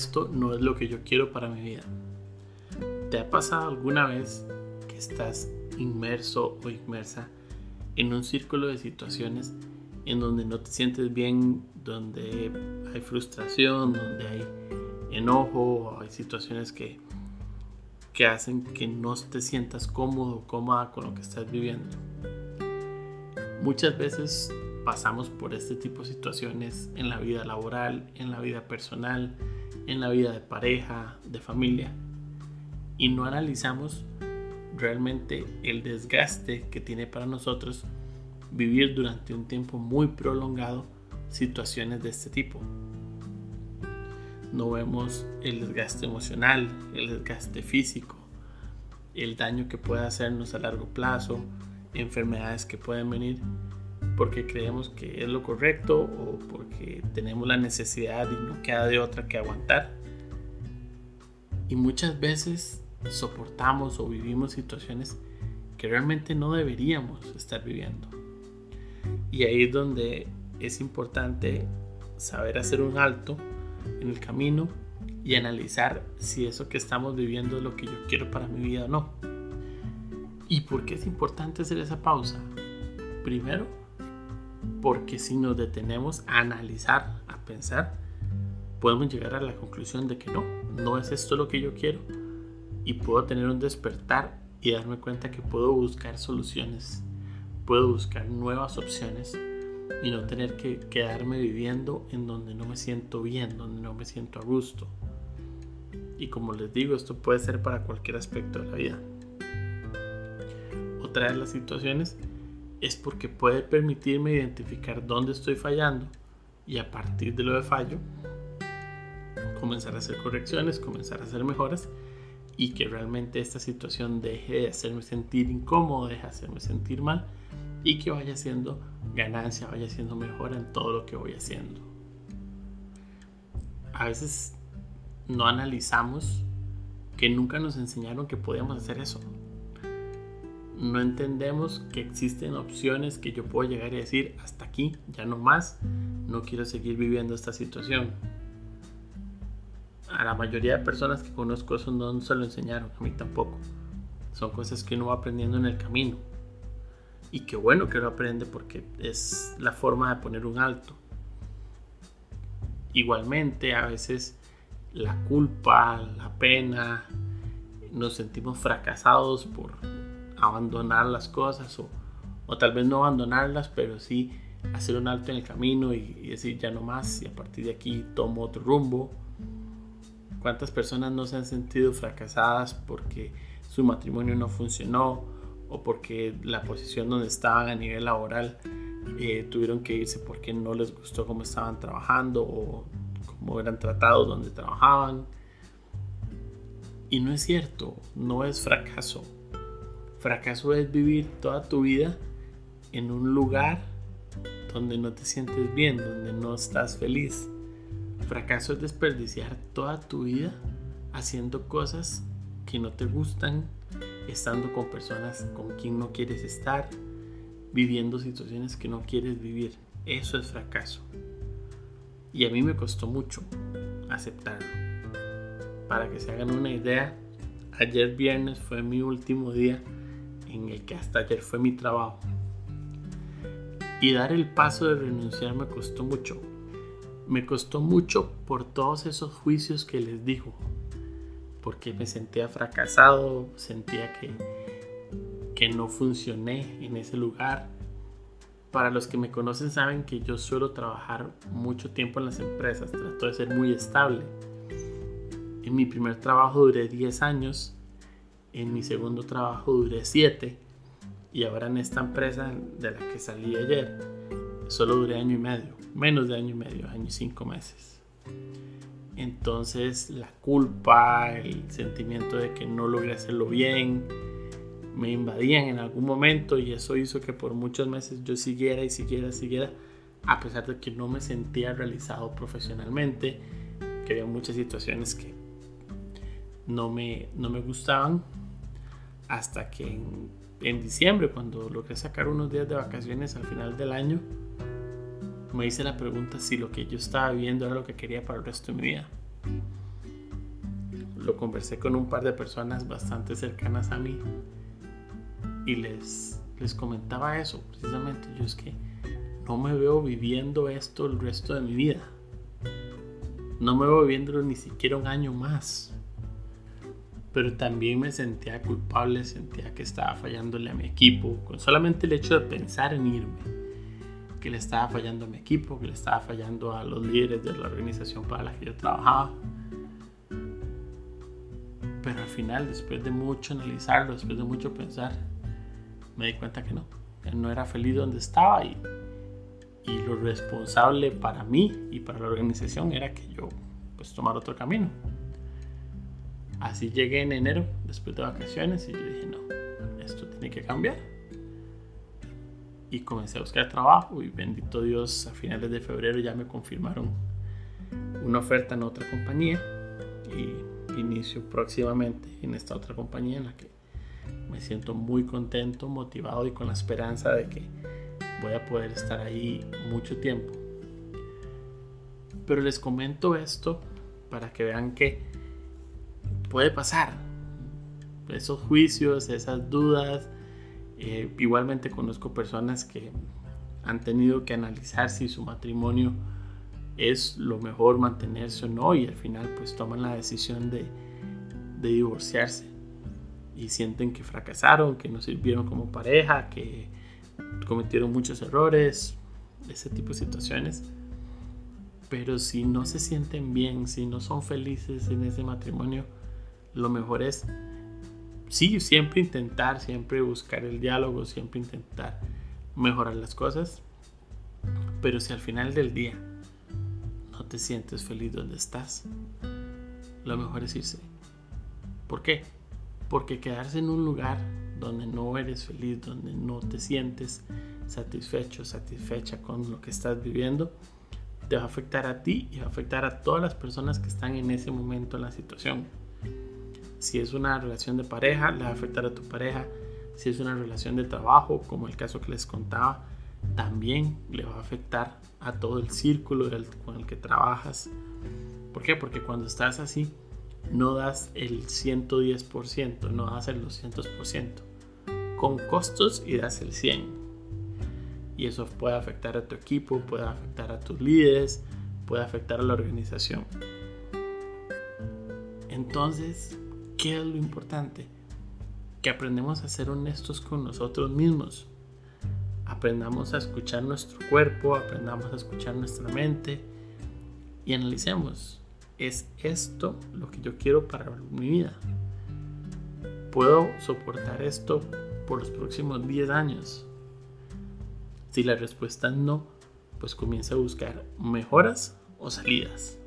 Esto no es lo que yo quiero para mi vida. ¿Te ha pasado alguna vez que estás inmerso o inmersa en un círculo de situaciones en donde no te sientes bien, donde hay frustración, donde hay enojo, hay situaciones que, que hacen que no te sientas cómodo o cómoda con lo que estás viviendo? Muchas veces pasamos por este tipo de situaciones en la vida laboral, en la vida personal, en la vida de pareja, de familia, y no analizamos realmente el desgaste que tiene para nosotros vivir durante un tiempo muy prolongado situaciones de este tipo. No vemos el desgaste emocional, el desgaste físico, el daño que puede hacernos a largo plazo, enfermedades que pueden venir porque creemos que es lo correcto o porque tenemos la necesidad y no queda de otra que aguantar. Y muchas veces soportamos o vivimos situaciones que realmente no deberíamos estar viviendo. Y ahí es donde es importante saber hacer un alto en el camino y analizar si eso que estamos viviendo es lo que yo quiero para mi vida o no. ¿Y por qué es importante hacer esa pausa? Primero, porque si nos detenemos a analizar, a pensar, podemos llegar a la conclusión de que no, no es esto lo que yo quiero y puedo tener un despertar y darme cuenta que puedo buscar soluciones, puedo buscar nuevas opciones y no tener que quedarme viviendo en donde no me siento bien, donde no me siento a gusto. Y como les digo, esto puede ser para cualquier aspecto de la vida. Otra de las situaciones es porque puede permitirme identificar dónde estoy fallando y a partir de lo de fallo comenzar a hacer correcciones, comenzar a hacer mejoras y que realmente esta situación deje de hacerme sentir incómodo, deje de hacerme sentir mal y que vaya siendo ganancia, vaya siendo mejora en todo lo que voy haciendo. A veces no analizamos que nunca nos enseñaron que podíamos hacer eso no entendemos que existen opciones que yo puedo llegar y decir hasta aquí, ya no más, no quiero seguir viviendo esta situación. A la mayoría de personas que conozco eso no se lo enseñaron, a mí tampoco. Son cosas que uno va aprendiendo en el camino. Y qué bueno que lo aprende porque es la forma de poner un alto. Igualmente, a veces la culpa, la pena, nos sentimos fracasados por abandonar las cosas o, o tal vez no abandonarlas, pero sí hacer un alto en el camino y, decir ya no más y a partir de aquí tomo otro rumbo. ¿Cuántas personas no se han sentido fracasadas porque su matrimonio no funcionó o porque la posición donde estaban a nivel laboral eh, tuvieron que irse porque no les gustó cómo estaban trabajando o cómo eran tratados donde trabajaban? Y no es cierto, no es fracaso, Fracaso es vivir toda tu vida en un lugar donde no te sientes bien, donde no estás feliz. Fracaso es desperdiciar toda tu vida haciendo cosas que no te gustan, estando con personas con quien no quieres estar, viviendo situaciones que no quieres vivir. Eso es fracaso. Y a mí me costó mucho aceptarlo. Para que se hagan una idea, ayer viernes fue mi último día en el que hasta ayer fue mi trabajo. Y dar el paso de renunciar me costó mucho. Me costó mucho por todos esos juicios que les dijo. Porque me sentía fracasado, sentía que, que no funcioné en ese lugar. Para los que me conocen saben que yo suelo trabajar mucho tiempo en las empresas, trato de ser muy estable. En mi primer trabajo duré 10 años en mi segundo trabajo duré 7 y ahora en esta empresa de la que salí ayer solo duré año y medio, menos de año y medio, año y cinco meses. Entonces la culpa, el sentimiento de que no logré hacerlo bien, me invadían en algún momento y eso hizo que por muchos meses yo siguiera y siguiera, siguiera, a pesar de que no me sentía realizado profesionalmente, que había muchas situaciones que no me, no me gustaban, hasta que en, en diciembre, cuando logré sacar unos días de vacaciones al final del año, me hice la pregunta si lo que yo estaba viviendo era lo que quería para el resto de mi vida. Lo conversé con un par de personas bastante cercanas a mí y les, les comentaba eso, precisamente. Yo es que no me veo viviendo esto el resto de mi vida. No me veo viviéndolo ni siquiera un año más. Pero también me sentía culpable, sentía que estaba fallándole a mi equipo, con solamente el hecho de pensar en irme que le estaba fallando a mi equipo, que le estaba fallando a los líderes de la organización para la que yo trabajaba. Pero al final, después de mucho analizarlo, después de mucho pensar, me di cuenta que no, que no era feliz donde estaba y, y lo responsable para mí y para la organización era que yo pues tomara otro camino. Así llegué en enero, después de vacaciones, y yo dije, no, esto tiene que cambiar y comencé a buscar trabajo y bendito Dios a finales de febrero ya me confirmaron una oferta en otra compañía y inicio próximamente en esta otra compañía en la que me siento muy contento, motivado y con la esperanza de que voy a poder estar ahí mucho tiempo. Pero les comento esto para que vean que puede pasar. Esos juicios, esas dudas, eh, igualmente conozco personas que han tenido que analizar si su matrimonio es lo mejor mantenerse o no y al final pues toman la decisión de, de divorciarse y sienten que fracasaron, que no sirvieron como pareja, que cometieron muchos errores, ese tipo de situaciones. Pero si no se sienten bien, si no son felices en ese matrimonio, lo mejor es sí, siempre intentar, siempre buscar el diálogo, siempre intentar mejorar las cosas. Pero si al final del día no te sientes feliz donde estás, lo mejor es irse. ¿Por qué? Porque quedarse en un lugar donde no eres feliz, donde no te sientes satisfecho, satisfecha con lo que estás viviendo, te va a afectar a ti y va a afectar a todas las personas que están en ese momento en la situación. Si es una relación de pareja, le va a afectar a tu pareja. Si es una relación de trabajo, como el caso que les contaba, también le va a afectar a todo el círculo con el que trabajas. ¿Por qué? Porque cuando estás así, no das el 110%, no das el 200%. Con costos y das el 100%. Y eso puede afectar a tu equipo, puede afectar a tus líderes, puede afectar a la organización. Entonces, ¿Qué es lo importante? Que aprendemos a ser honestos con nosotros mismos. Aprendamos a escuchar nuestro cuerpo, aprendamos a escuchar nuestra mente y analicemos. ¿Es esto lo que yo quiero para mi vida? ¿Puedo soportar esto por los próximos 10 años? Si la respuesta es no, pues comienza a buscar mejoras o salidas.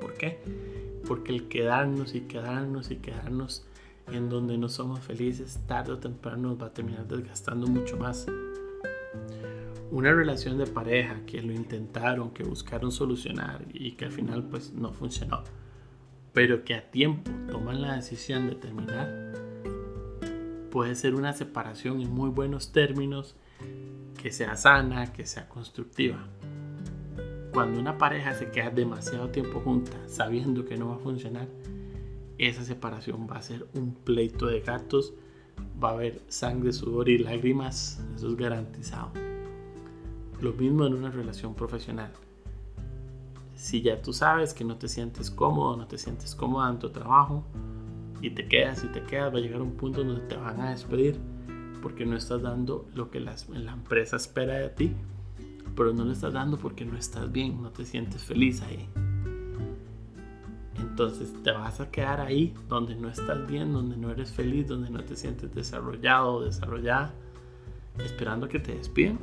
¿Por qué? Porque el quedarnos y quedarnos y quedarnos en donde no somos felices tarde o temprano nos va a terminar desgastando mucho más. Una relación de pareja que lo intentaron, que buscaron solucionar y que al final pues no funcionó, pero que a tiempo toman la decisión de terminar, puede ser una separación en muy buenos términos, que sea sana, que sea constructiva cuando una pareja se queda demasiado tiempo junta sabiendo que no va a funcionar, esa separación va a ser un pleito de gatos, va a haber sangre, sudor y lágrimas, eso es garantizado. Lo mismo en una relación profesional. Si ya tú sabes que no te sientes cómodo, no te sientes cómoda en tu trabajo y te quedas y te quedas, va a llegar un punto donde te van a despedir porque no estás dando lo que la empresa espera de ti pero no lo estás dando porque no estás bien, no te sientes feliz ahí. Entonces te vas a quedar ahí donde no estás bien, donde no eres feliz, donde no te sientes desarrollado o desarrollada, esperando que te despiden.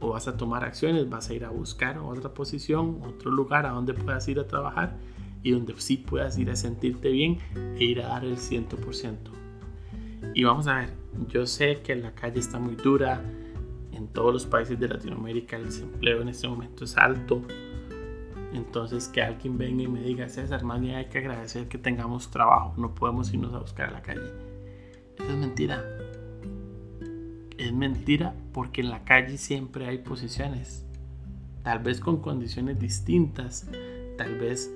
o vas a tomar acciones, vas a ir a buscar otra posición, otro lugar a donde puedas ir a trabajar y donde sí puedas ir a sentirte bien e ir a dar el 100%. Y vamos a ver, yo sé que la calle está muy dura, en todos los países de Latinoamérica el desempleo en este momento es alto, entonces que alguien venga y me diga, César, más bien hay que agradecer que tengamos trabajo, no podemos irnos a buscar a la calle. Eso es mentira. Es mentira porque en la calle siempre hay posiciones. Tal vez con condiciones distintas. Tal vez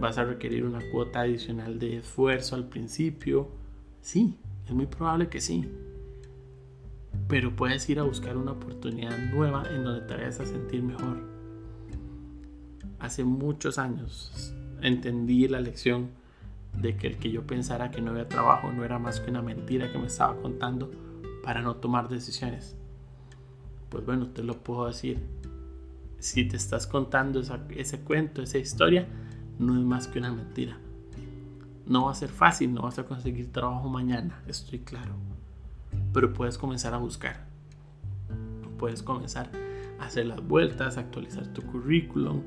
vas a requerir una cuota adicional de esfuerzo al principio. Sí, es muy probable que sí. Pero puedes ir a buscar una oportunidad nueva en donde te vayas a sentir mejor hace muchos años entendí la lección de que el que yo pensara que no había trabajo no era más que una mentira que me estaba contando para no tomar decisiones. Pues bueno, te lo puedo decir. Si te estás contando ese cuento, esa historia, no es más que una mentira. No va a ser fácil, no vas a conseguir trabajo mañana, estoy claro. Pero puedes comenzar a buscar. Puedes comenzar a hacer las vueltas, actualizar tu currículum,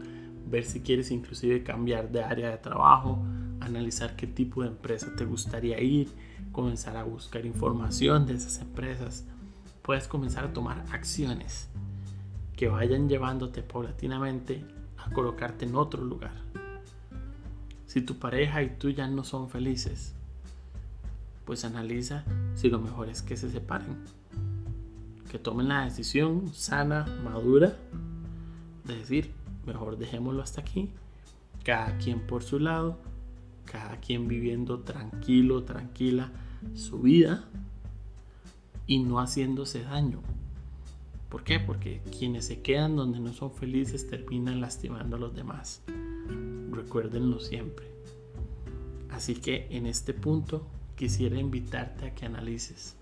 ver si quieres inclusive cambiar de área de trabajo, analizar qué tipo de empresa te gustaría ir, comenzar a buscar información de esas empresas. Puedes comenzar a tomar acciones que vayan llevándote paulatinamente a colocarte en otro lugar. Si tu pareja y tú ya no son felices, pues analiza si lo mejor es que se separen. Que tomen la decisión sana, madura, de decir, mejor dejémoslo hasta aquí. Cada quien por su lado, cada quien viviendo tranquilo, tranquila su vida y no haciéndose daño. ¿Por qué? Porque quienes se quedan donde no son felices terminan lastimando a los demás. Recuérdenlo siempre. Así que en este punto quisiera invitarte a que analices.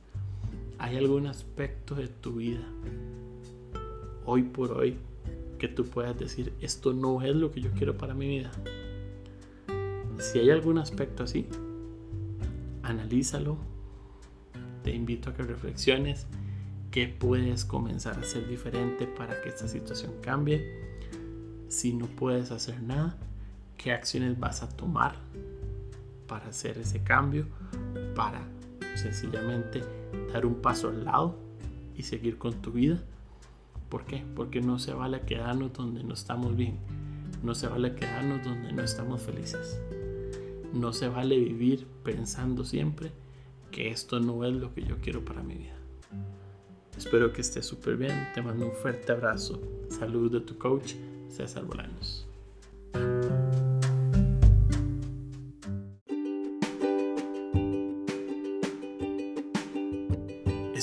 ¿Hay algún aspecto de tu vida hoy por hoy que tú puedas decir, esto no es lo que yo quiero para mi vida. Si hay algún aspecto así, analízalo. Te invito a que reflexiones qué puedes comenzar a hacer diferente para que esta situación cambie. Si no puedes hacer nada, qué acciones vas a tomar para hacer ese cambio, para sencillamente dar un paso al lado y seguir con tu vida ¿Por qué? Porque no se vale quedarnos donde no estamos bien. No se vale quedarnos donde no estamos felices. No se vale vivir pensando siempre que esto no es lo que yo quiero para mi vida. Espero que estés súper bien. Te mando un fuerte abrazo. Salud de tu coach, César Bolaños.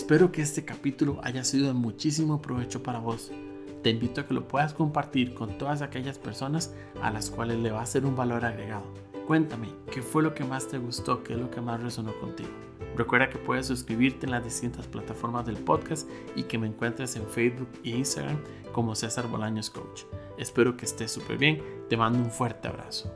Espero que este capítulo haya sido de muchísimo provecho para vos. Te invito a que lo puedas compartir con todas aquellas personas a las cuales le va a ser un valor agregado. Cuéntame, ¿qué fue lo que más te gustó? ¿Qué es lo que más resonó contigo? Recuerda que puedes suscribirte en las distintas plataformas del podcast y que me encuentres en Facebook e Instagram como César Bolaños Coach. Espero que estés súper bien. Te mando un fuerte abrazo.